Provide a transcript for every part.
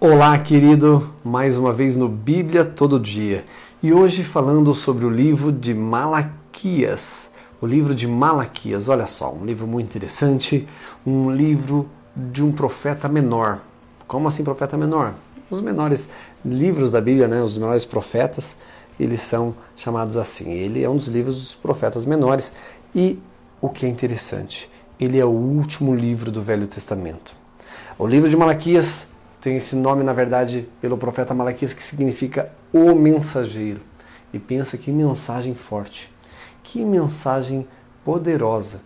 Olá, querido, mais uma vez no Bíblia Todo Dia e hoje falando sobre o livro de Malaquias. O livro de Malaquias, olha só, um livro muito interessante, um livro de um profeta menor. Como assim profeta menor? Os menores livros da Bíblia, né, os menores profetas, eles são chamados assim. Ele é um dos livros dos profetas menores e o que é interessante, ele é o último livro do Velho Testamento. O livro de Malaquias tem esse nome, na verdade, pelo profeta Malaquias, que significa o mensageiro. E pensa que mensagem forte, que mensagem poderosa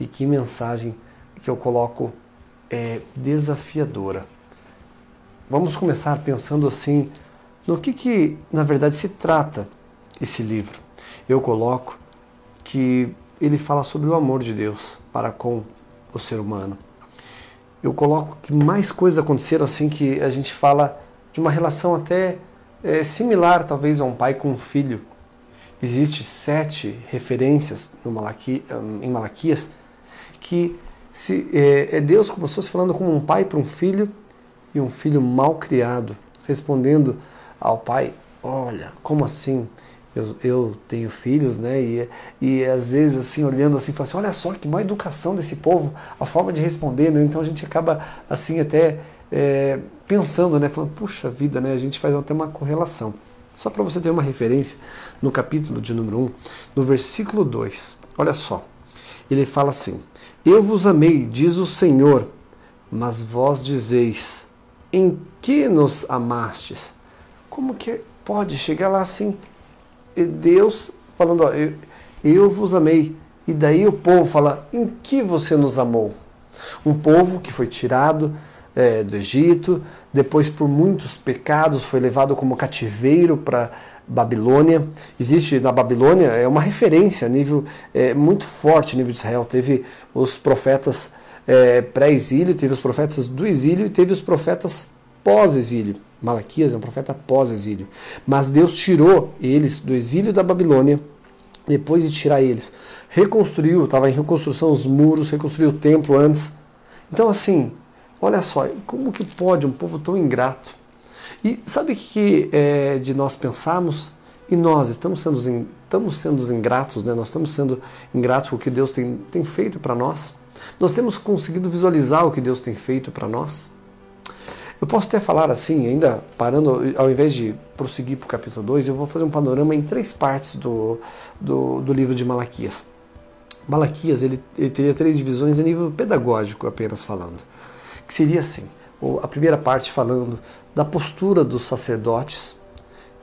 e que mensagem que eu coloco é, desafiadora. Vamos começar pensando assim no que, que na verdade se trata esse livro. Eu coloco que ele fala sobre o amor de Deus para com o ser humano eu coloco que mais coisas aconteceram assim que a gente fala de uma relação até é, similar, talvez, a um pai com um filho. Existem sete referências Malaqui, em Malaquias que se, é, é Deus como se fosse falando como um pai para um filho e um filho mal criado, respondendo ao pai: Olha, como assim? Eu, eu tenho filhos, né? E, e às vezes assim, olhando assim, assim, olha só que má educação desse povo, a forma de responder, né? Então a gente acaba assim até é, pensando, né? Falando, puxa vida, né? A gente faz até uma correlação. Só para você ter uma referência, no capítulo de número 1, no versículo 2, olha só. Ele fala assim: Eu vos amei, diz o Senhor, mas vós dizeis, em que nos amastes? Como que pode chegar lá assim? Deus falando, ó, eu, eu vos amei. E daí o povo fala, em que você nos amou? Um povo que foi tirado é, do Egito, depois por muitos pecados foi levado como cativeiro para Babilônia. Existe na Babilônia é uma referência a nível é, muito forte a nível de Israel. Teve os profetas é, pré-exílio, teve os profetas do exílio e teve os profetas pós-exílio. Malaquias é um profeta pós-exílio. Mas Deus tirou eles do exílio da Babilônia, depois de tirar eles. Reconstruiu, estava em reconstrução os muros, reconstruiu o templo antes. Então, assim, olha só, como que pode um povo tão ingrato? E sabe o que é de nós pensarmos? E nós estamos sendo, estamos sendo ingratos, né? nós estamos sendo ingratos com o que Deus tem, tem feito para nós? Nós temos conseguido visualizar o que Deus tem feito para nós? Eu posso até falar assim, ainda parando, ao invés de prosseguir para o capítulo 2, eu vou fazer um panorama em três partes do, do, do livro de Malaquias. Malaquias ele, ele teria três divisões a nível pedagógico, apenas falando. Que seria assim: a primeira parte falando da postura dos sacerdotes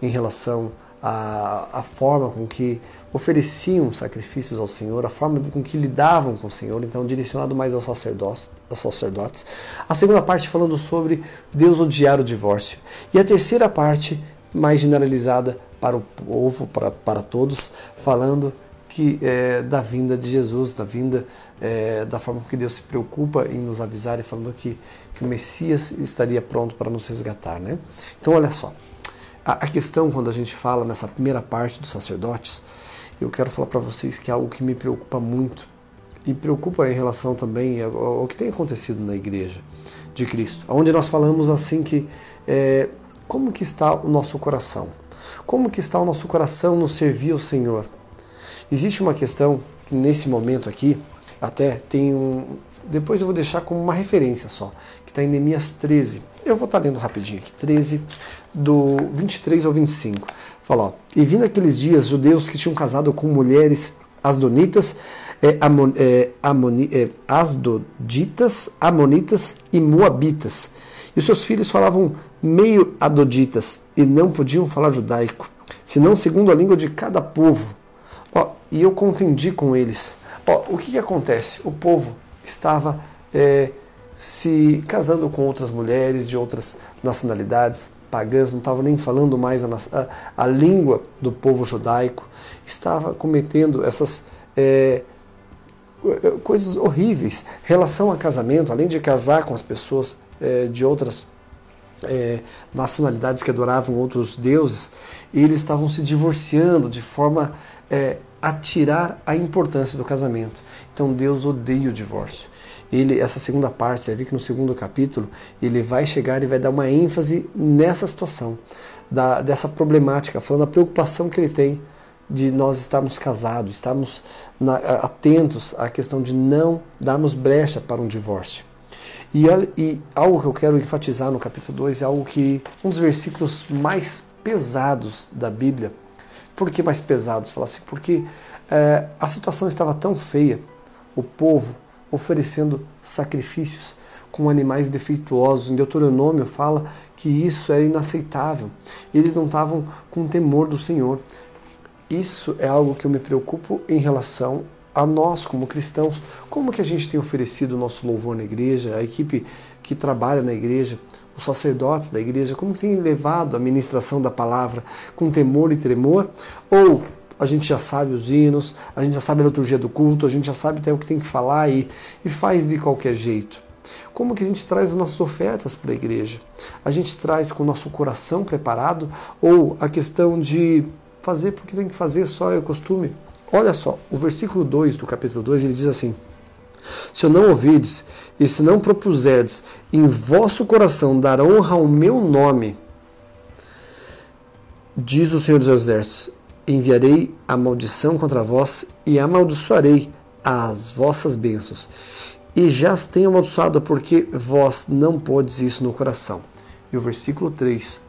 em relação à, à forma com que ofereciam sacrifícios ao Senhor, a forma com que lidavam com o Senhor, então direcionado mais aos sacerdotes, aos sacerdotes. A segunda parte falando sobre Deus odiar o divórcio. E a terceira parte, mais generalizada para o povo, para, para todos, falando que é, da vinda de Jesus, da vinda é, da forma que Deus se preocupa em nos avisar e falando que, que o Messias estaria pronto para nos resgatar. Né? Então, olha só. A questão, quando a gente fala nessa primeira parte dos sacerdotes, eu quero falar para vocês que é algo que me preocupa muito e preocupa em relação também ao, que tem acontecido na igreja de Cristo, onde nós falamos assim que é, como que está o nosso coração, como que está o nosso coração no servir ao Senhor. Existe uma questão que nesse momento aqui até tem um, depois eu vou deixar como uma referência só, que está em Neemias 13. Eu vou estar tá lendo rapidinho aqui, 13, do 23 ao 25. Fala, ó, e vindo aqueles dias, judeus que tinham casado com mulheres asdonitas, é, amon, é, amoni, é, asdoditas, amonitas e moabitas. E seus filhos falavam meio adoditas e não podiam falar judaico, senão segundo a língua de cada povo. Ó, e eu contendi com eles. Ó, o que, que acontece? O povo estava é, se casando com outras mulheres de outras nacionalidades, pagãs, não estavam nem falando mais a, a, a, língua do povo judaico, estava cometendo essas é, coisas horríveis. Relação a casamento, além de casar com as pessoas é, de outras é, nacionalidades que adoravam outros deuses, eles estavam se divorciando de forma é, a tirar a importância do casamento. Então Deus odeia o divórcio. Ele, essa segunda parte, você ver que no segundo capítulo ele vai chegar e vai dar uma ênfase nessa situação, da, dessa problemática, falando da preocupação que ele tem de nós estarmos casados, estarmos na, atentos à questão de não darmos brecha para um divórcio. E, e, algo que eu quero enfatizar no capítulo 2 é algo que um dos versículos mais pesados da Bíblia. Por que mais pesados? Fala assim, porque é, a situação estava tão feia, o povo oferecendo sacrifícios com animais defeituosos. Em Deuteronômio fala que isso é inaceitável. Eles não estavam com temor do Senhor. Isso é algo que eu me preocupo em relação a nós como cristãos. Como que a gente tem oferecido o nosso louvor na igreja, a equipe que trabalha na igreja, os sacerdotes da igreja, como tem levado a ministração da palavra com temor e tremor? Ou a gente já sabe os hinos, a gente já sabe a liturgia do culto, a gente já sabe até o que tem que falar e, e faz de qualquer jeito. Como que a gente traz as nossas ofertas para a igreja? A gente traz com o nosso coração preparado ou a questão de fazer porque tem que fazer só é o costume? Olha só, o versículo 2 do capítulo 2 ele diz assim: Se eu não ouvirdes e se não propuserdes em vosso coração dar honra ao meu nome, diz o Senhor dos Exércitos, enviarei a maldição contra vós e amaldiçoarei as vossas bênçãos. E já as tenho amaldiçoado, porque vós não podes isso no coração. E o versículo 3,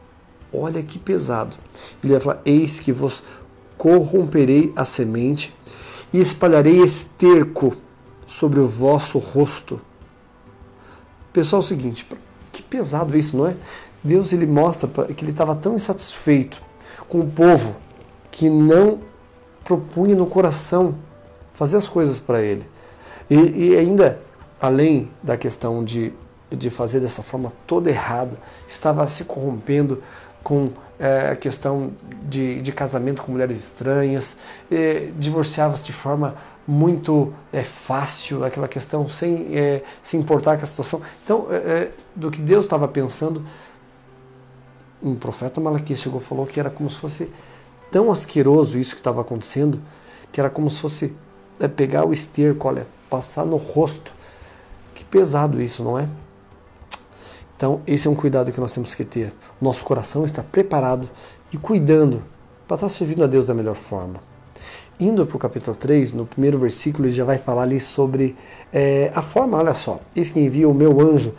olha que pesado. Ele vai falar: Eis que vos corromperei a semente e espalharei esterco sobre o vosso rosto. Pessoal, é o seguinte, que pesado isso, não é? Deus ele mostra que ele estava tão insatisfeito com o povo que não propunha no coração fazer as coisas para ele. E, e, ainda, além da questão de, de fazer dessa forma toda errada, estava se corrompendo com é, a questão de, de casamento com mulheres estranhas, é, divorciava-se de forma muito é, fácil, aquela questão sem é, se importar com a situação. Então, é, é, do que Deus estava pensando, um profeta Malaquias chegou e falou que era como se fosse tão asqueroso isso que estava acontecendo, que era como se fosse é, pegar o esterco, olha, passar no rosto. Que pesado isso, não é? Então, esse é um cuidado que nós temos que ter. Nosso coração está preparado e cuidando para estar servindo a Deus da melhor forma. Indo para o capítulo 3, no primeiro versículo, ele já vai falar ali sobre é, a forma, olha só, eis que envia o meu anjo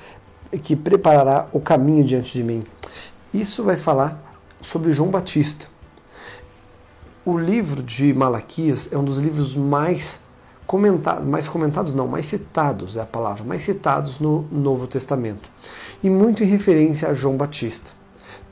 que preparará o caminho diante de mim. Isso vai falar sobre João Batista. O livro de Malaquias é um dos livros mais comentados, mais comentados não, mais citados é a palavra, mais citados no Novo Testamento. E muito em referência a João Batista.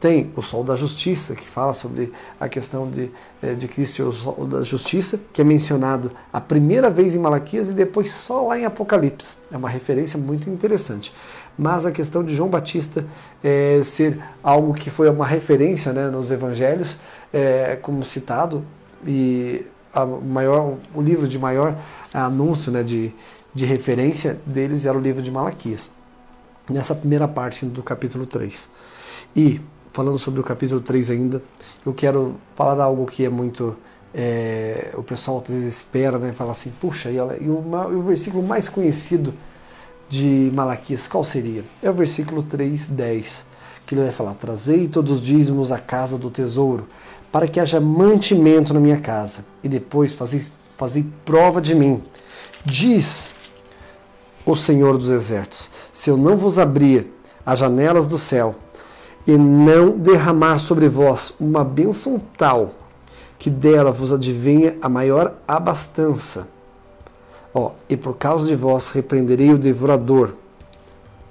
Tem o Sol da Justiça, que fala sobre a questão de, eh, de Cristo e o Sol da Justiça, que é mencionado a primeira vez em Malaquias e depois só lá em Apocalipse. É uma referência muito interessante. Mas a questão de João Batista é, ser algo que foi uma referência né, nos evangelhos é, como citado, e maior, o livro de maior anúncio né, de, de referência deles era o livro de Malaquias, nessa primeira parte do capítulo 3. E, falando sobre o capítulo 3 ainda, eu quero falar algo que é muito. É, o pessoal às vezes espera, né? Fala assim, puxa, e, e, o, e o versículo mais conhecido de Malaquias, qual seria? É o versículo 3, 10, que ele vai falar: Trazei todos os dízimos à casa do tesouro, para que haja mantimento na minha casa, e depois fazei, fazei prova de mim. Diz o Senhor dos Exércitos: se eu não vos abrir as janelas do céu e não derramar sobre vós uma bênção tal que dela vos advenha a maior abastança. Ó, e por causa de vós repreenderei o devorador.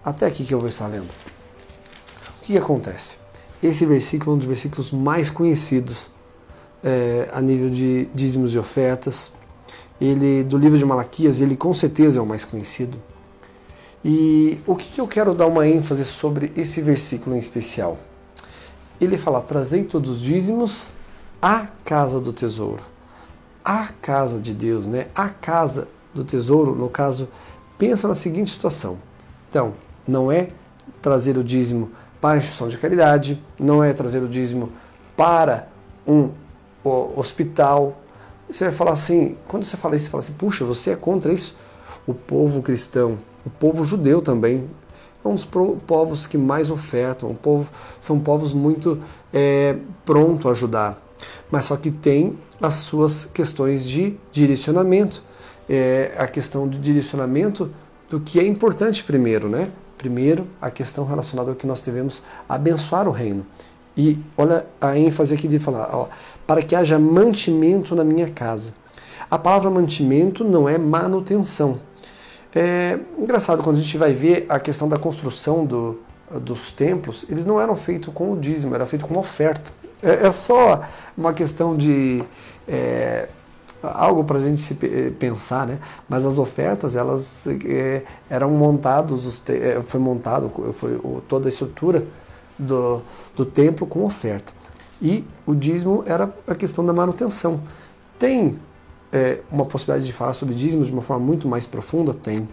Até aqui que eu vou estar lendo. O que, que acontece? Esse versículo é um dos versículos mais conhecidos é, a nível de dízimos e ofertas. Ele do livro de Malaquias, ele com certeza é o mais conhecido. E o que, que eu quero dar uma ênfase sobre esse versículo em especial? Ele fala: trazei todos os dízimos à casa do tesouro. A casa de Deus, né? A casa do tesouro, no caso, pensa na seguinte situação. Então, não é trazer o dízimo para a instituição de caridade, não é trazer o dízimo para um hospital, você vai falar assim, quando você fala isso, você fala assim, puxa, você é contra isso? O povo cristão, o povo judeu também, é um dos povos que mais ofertam, um povo, são povos muito é, pronto a ajudar, mas só que tem as suas questões de direcionamento, é, a questão de direcionamento do que é importante primeiro, né? Primeiro, a questão relacionada ao que nós devemos abençoar o reino. E olha a ênfase aqui de falar, ó, para que haja mantimento na minha casa. A palavra mantimento não é manutenção. É engraçado quando a gente vai ver a questão da construção do, dos templos, eles não eram feitos com o dízimo, era feito com oferta. É, é só uma questão de é, algo para a gente se pensar, né? Mas as ofertas elas é, eram montados, é, foi montado, foi toda a estrutura do, do templo com oferta. E o dízimo era a questão da manutenção. Tem é, uma possibilidade de falar sobre dízimos de uma forma muito mais profunda? Tem.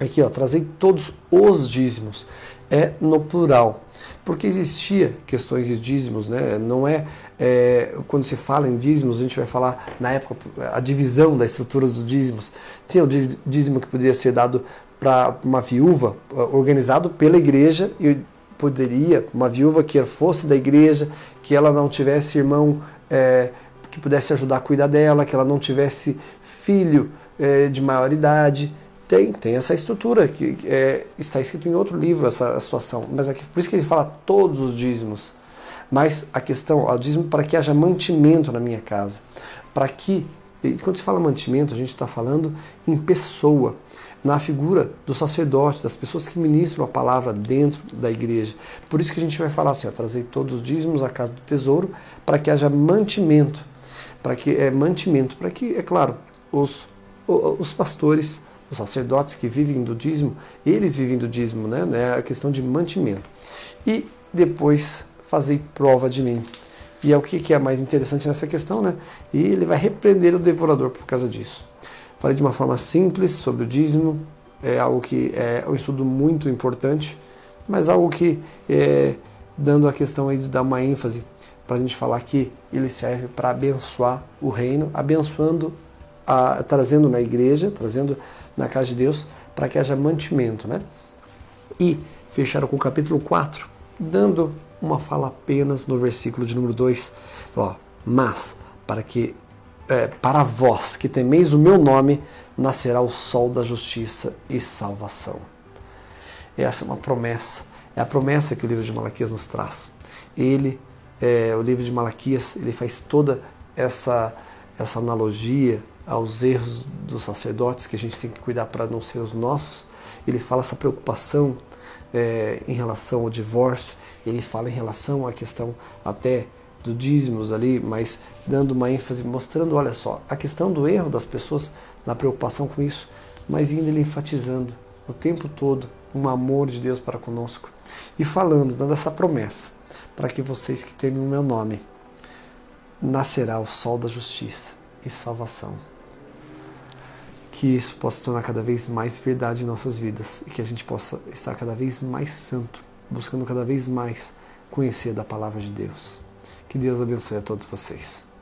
Aqui, ó, trazei todos os dízimos. É no plural. Porque existia questões de dízimos, né? Não é, é, quando se fala em dízimos, a gente vai falar na época a divisão das estruturas dos dízimos. Tinha o dízimo que poderia ser dado para uma viúva, organizado pela igreja e poderia, uma viúva que fosse da igreja, que ela não tivesse irmão é, que pudesse ajudar a cuidar dela, que ela não tivesse filho é, de maior idade. Tem, tem essa estrutura que é, está escrito em outro livro essa situação, mas aqui, por isso que ele fala todos os dízimos. Mas a questão, o dízimo para que haja mantimento na minha casa, para que quando se fala mantimento, a gente está falando em pessoa na figura do sacerdote, das pessoas que ministram a palavra dentro da igreja. Por isso que a gente vai falar assim, ó, trazer todos os dízimos à casa do tesouro para que haja mantimento, para que é mantimento, para que, é claro, os, os pastores, os sacerdotes que vivem do dízimo, eles vivem do dízimo, né? É a questão de mantimento. E depois fazer prova de mim. E é o que é mais interessante nessa questão, né? E ele vai repreender o devorador por causa disso. Falei de uma forma simples sobre o dízimo, é algo que é um estudo muito importante, mas algo que, é, dando a questão aí de dar uma ênfase para a gente falar que ele serve para abençoar o reino, abençoando, a, trazendo na igreja, trazendo na casa de Deus, para que haja mantimento. Né? E fecharam com o capítulo 4, dando uma fala apenas no versículo de número 2, ó, mas para que é, para vós que temeis o meu nome, nascerá o sol da justiça e salvação. Essa é uma promessa, é a promessa que o livro de Malaquias nos traz. Ele, é, o livro de Malaquias, ele faz toda essa, essa analogia aos erros dos sacerdotes que a gente tem que cuidar para não ser os nossos. Ele fala essa preocupação é, em relação ao divórcio, ele fala em relação à questão até do dízimos ali, mas dando uma ênfase, mostrando, olha só, a questão do erro das pessoas na preocupação com isso, mas indo ele enfatizando o tempo todo um amor de Deus para conosco e falando, dando essa promessa para que vocês que temem o meu nome nascerá o sol da justiça e salvação. Que isso possa se tornar cada vez mais verdade em nossas vidas e que a gente possa estar cada vez mais santo, buscando cada vez mais conhecer da palavra de Deus. Que Deus abençoe a todos vocês.